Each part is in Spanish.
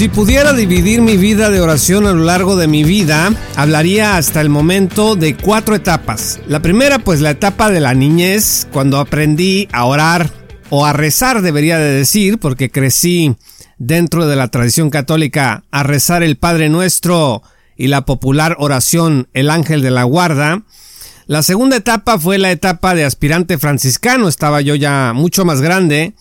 Si pudiera dividir mi vida de oración a lo largo de mi vida, hablaría hasta el momento de cuatro etapas. La primera, pues la etapa de la niñez, cuando aprendí a orar o a rezar, debería de decir, porque crecí dentro de la tradición católica a rezar el Padre Nuestro y la popular oración El Ángel de la Guarda. La segunda etapa fue la etapa de aspirante franciscano, estaba yo ya mucho más grande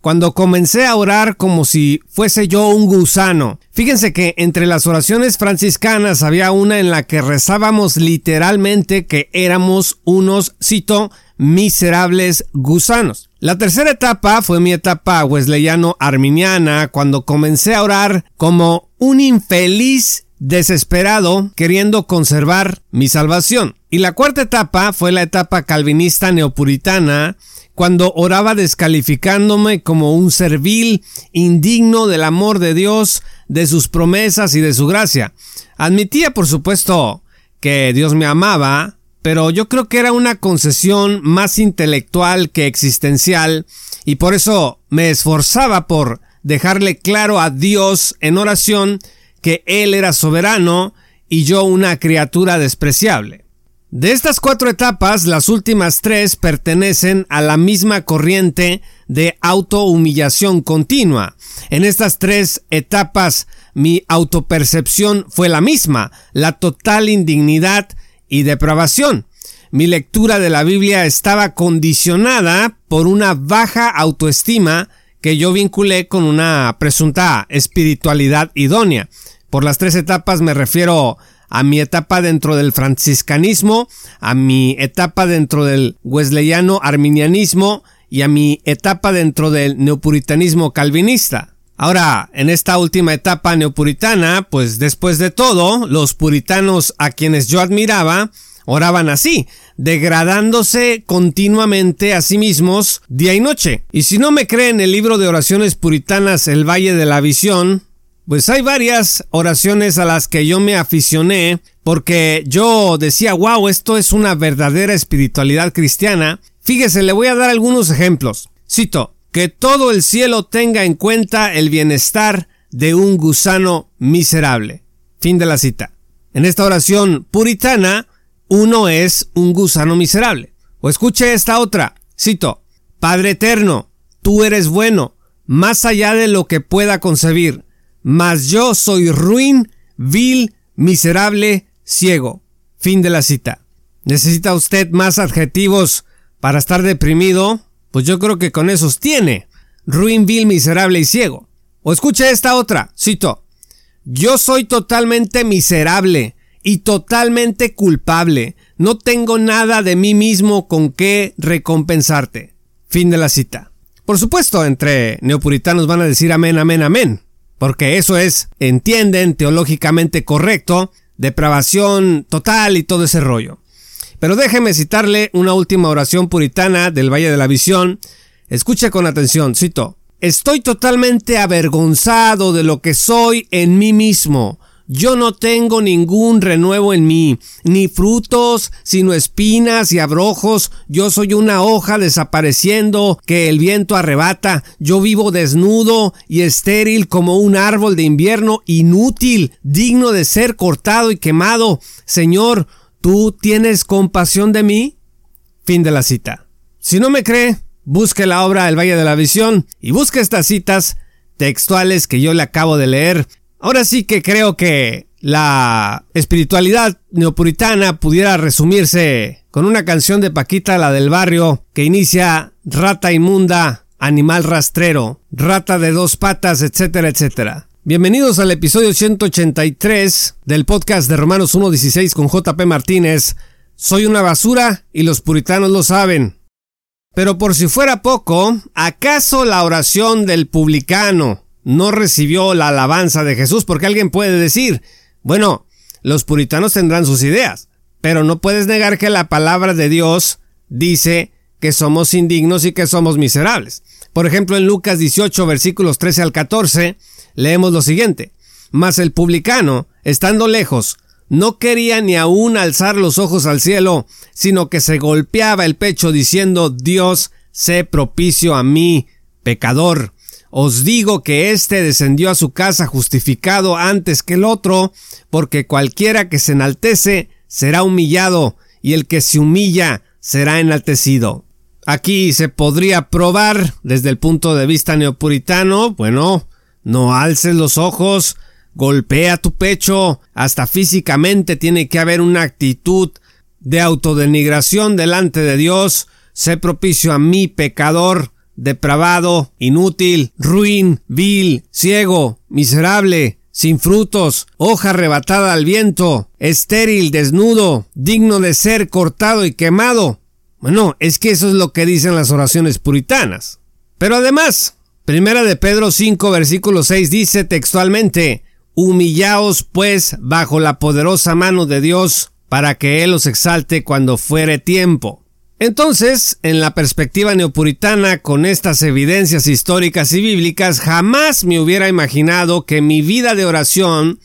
cuando comencé a orar como si fuese yo un gusano. Fíjense que entre las oraciones franciscanas había una en la que rezábamos literalmente que éramos unos, cito, miserables gusanos. La tercera etapa fue mi etapa wesleyano arminiana, cuando comencé a orar como un infeliz desesperado queriendo conservar mi salvación. Y la cuarta etapa fue la etapa calvinista neopuritana, cuando oraba descalificándome como un servil indigno del amor de Dios, de sus promesas y de su gracia. Admitía, por supuesto, que Dios me amaba, pero yo creo que era una concesión más intelectual que existencial, y por eso me esforzaba por dejarle claro a Dios en oración que Él era soberano y yo una criatura despreciable. De estas cuatro etapas, las últimas tres pertenecen a la misma corriente de autohumillación continua. En estas tres etapas, mi autopercepción fue la misma, la total indignidad y depravación. Mi lectura de la Biblia estaba condicionada por una baja autoestima que yo vinculé con una presunta espiritualidad idónea. Por las tres etapas me refiero a mi etapa dentro del franciscanismo, a mi etapa dentro del wesleyano arminianismo y a mi etapa dentro del neopuritanismo calvinista. Ahora, en esta última etapa neopuritana, pues después de todo, los puritanos a quienes yo admiraba, oraban así, degradándose continuamente a sí mismos día y noche. Y si no me creen el libro de oraciones puritanas El Valle de la Visión, pues hay varias oraciones a las que yo me aficioné porque yo decía, wow, esto es una verdadera espiritualidad cristiana. Fíjese, le voy a dar algunos ejemplos. Cito, que todo el cielo tenga en cuenta el bienestar de un gusano miserable. Fin de la cita. En esta oración puritana, uno es un gusano miserable. O escuche esta otra. Cito, Padre eterno, tú eres bueno, más allá de lo que pueda concebir mas yo soy ruin, vil, miserable, ciego. Fin de la cita. ¿Necesita usted más adjetivos para estar deprimido? Pues yo creo que con esos tiene. Ruin, vil, miserable y ciego. O escuche esta otra, cito. Yo soy totalmente miserable y totalmente culpable. No tengo nada de mí mismo con qué recompensarte. Fin de la cita. Por supuesto, entre neopuritanos van a decir amén, amén, amén porque eso es, entienden, teológicamente correcto, depravación total y todo ese rollo. Pero déjeme citarle una última oración puritana del Valle de la Visión. Escuche con atención, cito. Estoy totalmente avergonzado de lo que soy en mí mismo. Yo no tengo ningún renuevo en mí, ni frutos, sino espinas y abrojos. Yo soy una hoja desapareciendo que el viento arrebata. Yo vivo desnudo y estéril como un árbol de invierno, inútil, digno de ser cortado y quemado. Señor, ¿tú tienes compasión de mí? Fin de la cita. Si no me cree, busque la obra El Valle de la Visión y busque estas citas textuales que yo le acabo de leer Ahora sí que creo que la espiritualidad neopuritana pudiera resumirse con una canción de Paquita, la del barrio, que inicia rata inmunda, animal rastrero, rata de dos patas, etcétera, etcétera. Bienvenidos al episodio 183 del podcast de Romanos 1.16 con JP Martínez. Soy una basura y los puritanos lo saben. Pero por si fuera poco, ¿acaso la oración del publicano no recibió la alabanza de Jesús? Porque alguien puede decir, bueno, los puritanos tendrán sus ideas, pero no puedes negar que la palabra de Dios dice que somos indignos y que somos miserables. Por ejemplo, en Lucas 18, versículos 13 al 14, leemos lo siguiente. Mas el publicano, estando lejos, no quería ni aún alzar los ojos al cielo, sino que se golpeaba el pecho diciendo, Dios, sé propicio a mí, pecador. Os digo que éste descendió a su casa justificado antes que el otro, porque cualquiera que se enaltece será humillado, y el que se humilla será enaltecido. Aquí se podría probar desde el punto de vista neopuritano, bueno, no alces los ojos, golpea tu pecho, hasta físicamente tiene que haber una actitud de autodenigración delante de Dios, sé propicio a mí, pecador, depravado, inútil, ruin, vil, ciego, miserable, sin frutos, hoja arrebatada al viento, estéril, desnudo, digno de ser cortado y quemado. Bueno, es que eso es lo que dicen las oraciones puritanas. Pero además, Primera de Pedro 5 versículo 6 dice textualmente, Humillaos pues bajo la poderosa mano de Dios para que Él os exalte cuando fuere tiempo. Entonces, en la perspectiva neopuritana, con estas evidencias históricas y bíblicas, jamás me hubiera imaginado que mi vida de oración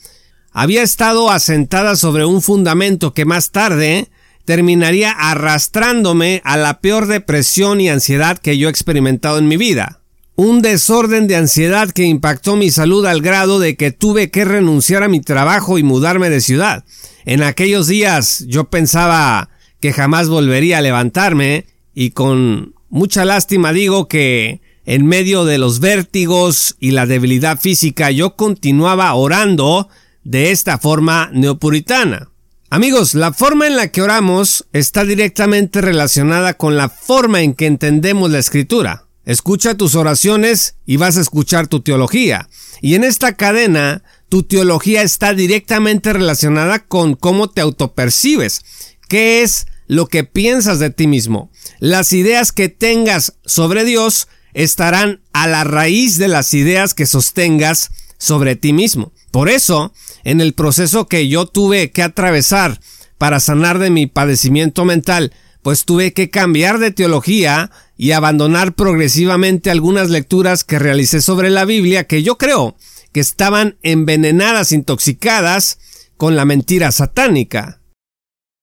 había estado asentada sobre un fundamento que más tarde terminaría arrastrándome a la peor depresión y ansiedad que yo he experimentado en mi vida. Un desorden de ansiedad que impactó mi salud al grado de que tuve que renunciar a mi trabajo y mudarme de ciudad. En aquellos días yo pensaba que jamás volvería a levantarme y con mucha lástima digo que en medio de los vértigos y la debilidad física yo continuaba orando de esta forma neopuritana. Amigos, la forma en la que oramos está directamente relacionada con la forma en que entendemos la escritura. Escucha tus oraciones y vas a escuchar tu teología. Y en esta cadena, tu teología está directamente relacionada con cómo te autopercibes. ¿Qué es lo que piensas de ti mismo? Las ideas que tengas sobre Dios estarán a la raíz de las ideas que sostengas sobre ti mismo. Por eso, en el proceso que yo tuve que atravesar para sanar de mi padecimiento mental, pues tuve que cambiar de teología y abandonar progresivamente algunas lecturas que realicé sobre la Biblia que yo creo que estaban envenenadas, intoxicadas con la mentira satánica.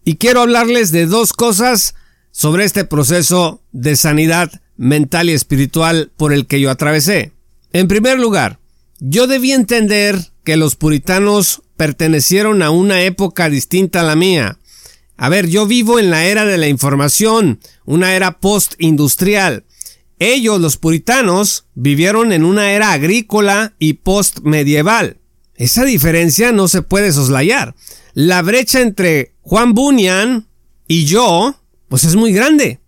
Y quiero hablarles de dos cosas sobre este proceso de sanidad mental y espiritual por el que yo atravesé. En primer lugar, yo debí entender que los puritanos pertenecieron a una época distinta a la mía. A ver, yo vivo en la era de la información, una era post-industrial. Ellos, los puritanos, vivieron en una era agrícola y post-medieval. Esa diferencia no se puede soslayar. La brecha entre Juan Bunyan y yo, pues es muy grande.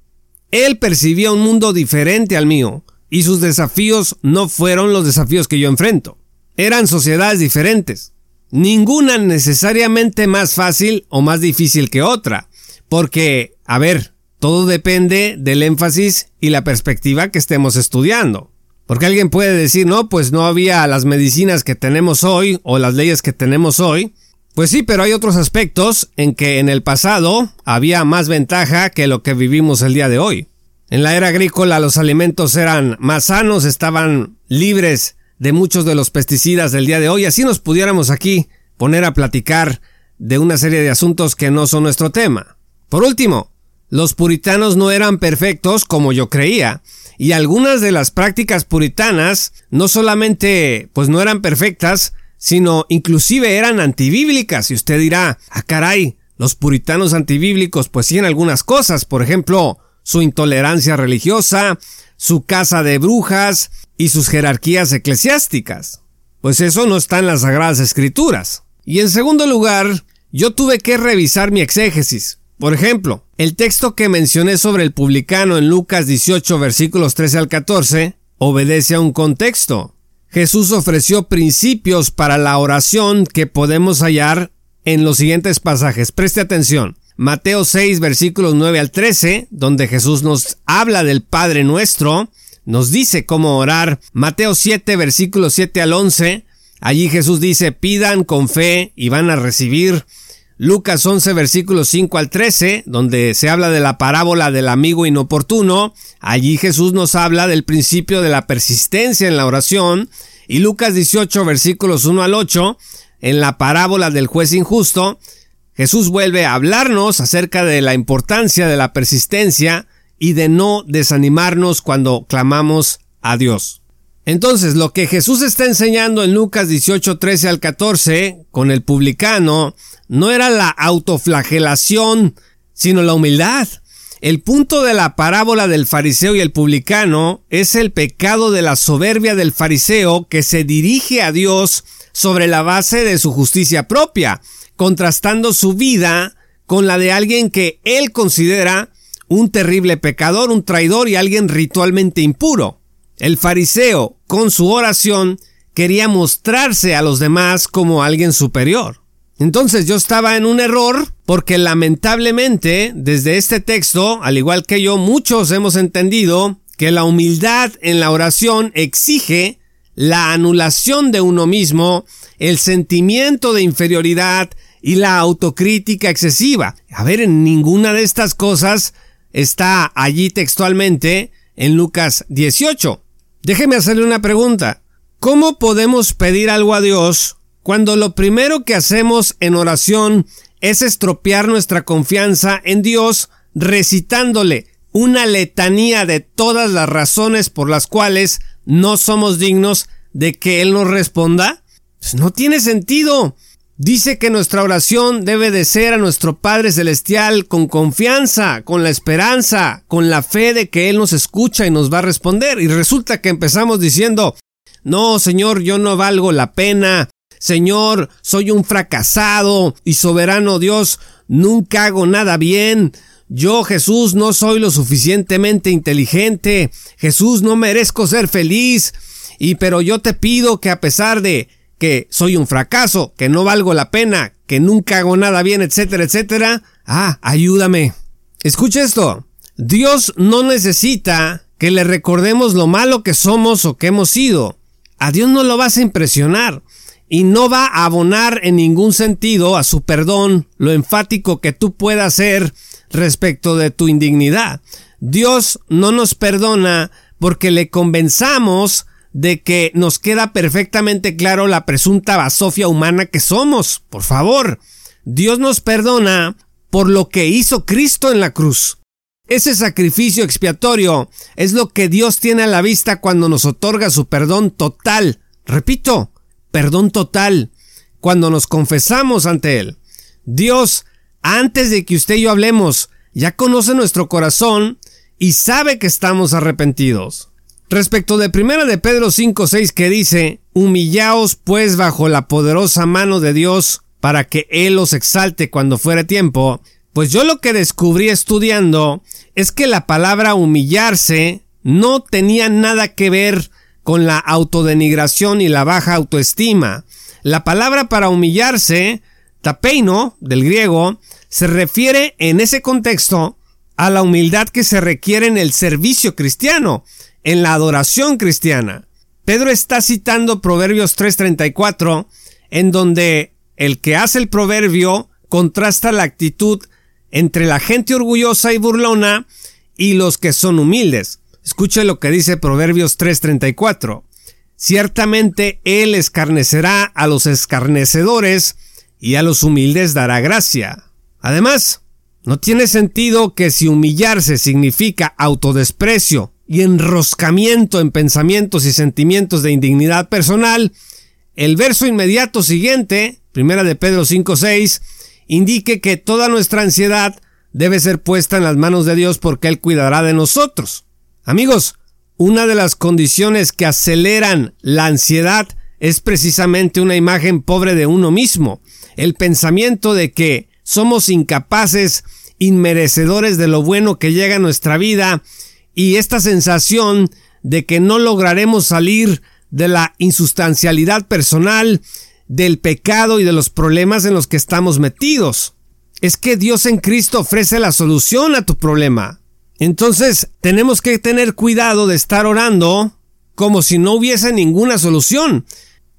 Él percibía un mundo diferente al mío, y sus desafíos no fueron los desafíos que yo enfrento. Eran sociedades diferentes, ninguna necesariamente más fácil o más difícil que otra, porque, a ver, todo depende del énfasis y la perspectiva que estemos estudiando. Porque alguien puede decir, no, pues no había las medicinas que tenemos hoy o las leyes que tenemos hoy. Pues sí, pero hay otros aspectos en que en el pasado había más ventaja que lo que vivimos el día de hoy. En la era agrícola los alimentos eran más sanos, estaban libres de muchos de los pesticidas del día de hoy, así nos pudiéramos aquí poner a platicar de una serie de asuntos que no son nuestro tema. Por último, los puritanos no eran perfectos como yo creía, y algunas de las prácticas puritanas no solamente pues no eran perfectas, sino inclusive eran antibíblicas, y usted dirá, ah caray, los puritanos antibíblicos pues sí en algunas cosas, por ejemplo, su intolerancia religiosa, su casa de brujas, y sus jerarquías eclesiásticas. Pues eso no está en las Sagradas Escrituras. Y en segundo lugar, yo tuve que revisar mi exégesis. Por ejemplo, el texto que mencioné sobre el publicano en Lucas 18 versículos 13 al 14 obedece a un contexto. Jesús ofreció principios para la oración que podemos hallar en los siguientes pasajes. Preste atención. Mateo 6 versículos 9 al 13, donde Jesús nos habla del Padre nuestro, nos dice cómo orar. Mateo 7 versículos 7 al 11, allí Jesús dice, pidan con fe y van a recibir. Lucas 11 versículos 5 al 13, donde se habla de la parábola del amigo inoportuno, allí Jesús nos habla del principio de la persistencia en la oración, y Lucas 18 versículos 1 al 8, en la parábola del juez injusto, Jesús vuelve a hablarnos acerca de la importancia de la persistencia y de no desanimarnos cuando clamamos a Dios. Entonces, lo que Jesús está enseñando en Lucas 18, 13 al 14 con el publicano no era la autoflagelación, sino la humildad. El punto de la parábola del fariseo y el publicano es el pecado de la soberbia del fariseo que se dirige a Dios sobre la base de su justicia propia, contrastando su vida con la de alguien que él considera un terrible pecador, un traidor y alguien ritualmente impuro. El fariseo, con su oración, quería mostrarse a los demás como alguien superior. Entonces yo estaba en un error porque lamentablemente desde este texto, al igual que yo, muchos hemos entendido que la humildad en la oración exige la anulación de uno mismo, el sentimiento de inferioridad y la autocrítica excesiva. A ver, en ninguna de estas cosas está allí textualmente en Lucas 18. Déjeme hacerle una pregunta. ¿Cómo podemos pedir algo a Dios cuando lo primero que hacemos en oración es estropear nuestra confianza en Dios recitándole una letanía de todas las razones por las cuales no somos dignos de que Él nos responda? Pues no tiene sentido. Dice que nuestra oración debe de ser a nuestro Padre Celestial con confianza, con la esperanza, con la fe de que Él nos escucha y nos va a responder. Y resulta que empezamos diciendo, no, Señor, yo no valgo la pena. Señor, soy un fracasado y soberano Dios, nunca hago nada bien. Yo, Jesús, no soy lo suficientemente inteligente. Jesús, no merezco ser feliz. Y pero yo te pido que a pesar de soy un fracaso, que no valgo la pena, que nunca hago nada bien, etcétera, etcétera. Ah, ayúdame. Escucha esto. Dios no necesita que le recordemos lo malo que somos o que hemos sido. A Dios no lo vas a impresionar y no va a abonar en ningún sentido a su perdón lo enfático que tú puedas ser respecto de tu indignidad. Dios no nos perdona porque le convenzamos de que nos queda perfectamente claro la presunta basofia humana que somos. Por favor, Dios nos perdona por lo que hizo Cristo en la cruz. Ese sacrificio expiatorio es lo que Dios tiene a la vista cuando nos otorga su perdón total. Repito, perdón total, cuando nos confesamos ante Él. Dios, antes de que usted y yo hablemos, ya conoce nuestro corazón y sabe que estamos arrepentidos. Respecto de primera de Pedro 5:6 que dice, humillaos pues bajo la poderosa mano de Dios para que Él os exalte cuando fuere tiempo, pues yo lo que descubrí estudiando es que la palabra humillarse no tenía nada que ver con la autodenigración y la baja autoestima. La palabra para humillarse, tapeino, del griego, se refiere en ese contexto a la humildad que se requiere en el servicio cristiano, en la adoración cristiana. Pedro está citando Proverbios 3:34, en donde el que hace el proverbio contrasta la actitud entre la gente orgullosa y burlona y los que son humildes. Escuche lo que dice Proverbios 3:34. Ciertamente él escarnecerá a los escarnecedores y a los humildes dará gracia. Además, no tiene sentido que si humillarse significa autodesprecio y enroscamiento en pensamientos y sentimientos de indignidad personal, el verso inmediato siguiente, primera de Pedro 5:6, indique que toda nuestra ansiedad debe ser puesta en las manos de Dios porque Él cuidará de nosotros. Amigos, una de las condiciones que aceleran la ansiedad es precisamente una imagen pobre de uno mismo, el pensamiento de que somos incapaces, inmerecedores de lo bueno que llega a nuestra vida y esta sensación de que no lograremos salir de la insustancialidad personal, del pecado y de los problemas en los que estamos metidos. es que Dios en Cristo ofrece la solución a tu problema. Entonces tenemos que tener cuidado de estar orando como si no hubiese ninguna solución,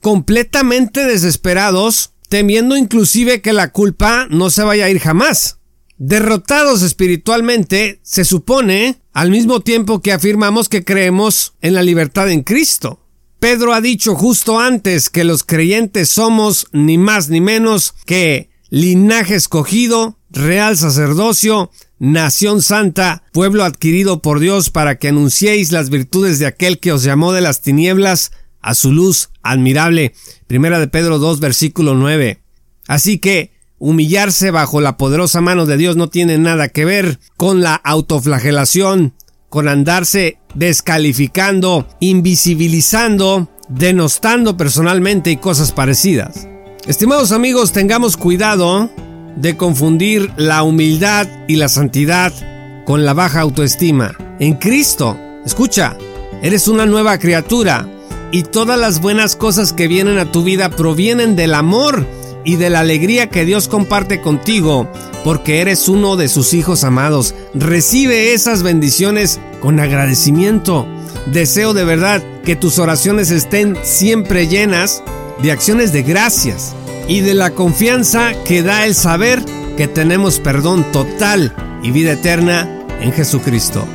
completamente desesperados, temiendo inclusive que la culpa no se vaya a ir jamás. Derrotados espiritualmente, se supone, al mismo tiempo que afirmamos que creemos en la libertad en Cristo. Pedro ha dicho justo antes que los creyentes somos ni más ni menos que linaje escogido, real sacerdocio, nación santa, pueblo adquirido por Dios para que anunciéis las virtudes de aquel que os llamó de las tinieblas a su luz admirable. Primera de Pedro 2 versículo 9. Así que humillarse bajo la poderosa mano de Dios no tiene nada que ver con la autoflagelación, con andarse descalificando, invisibilizando, denostando personalmente y cosas parecidas. Estimados amigos, tengamos cuidado de confundir la humildad y la santidad con la baja autoestima. En Cristo, escucha, eres una nueva criatura y todas las buenas cosas que vienen a tu vida provienen del amor y de la alegría que Dios comparte contigo porque eres uno de sus hijos amados. Recibe esas bendiciones con agradecimiento. Deseo de verdad que tus oraciones estén siempre llenas de acciones de gracias y de la confianza que da el saber que tenemos perdón total y vida eterna en Jesucristo.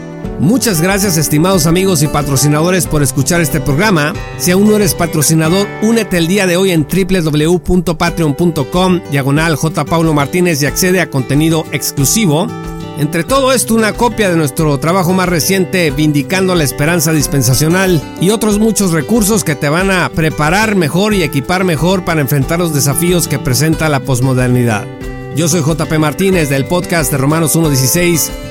Muchas gracias estimados amigos y patrocinadores por escuchar este programa. Si aún no eres patrocinador, únete el día de hoy en www.patreon.com diagonal J. Paulo Martínez y accede a contenido exclusivo. Entre todo esto, una copia de nuestro trabajo más reciente, Vindicando la Esperanza Dispensacional, y otros muchos recursos que te van a preparar mejor y equipar mejor para enfrentar los desafíos que presenta la posmodernidad. Yo soy JP Martínez del podcast de Romanos 1.16.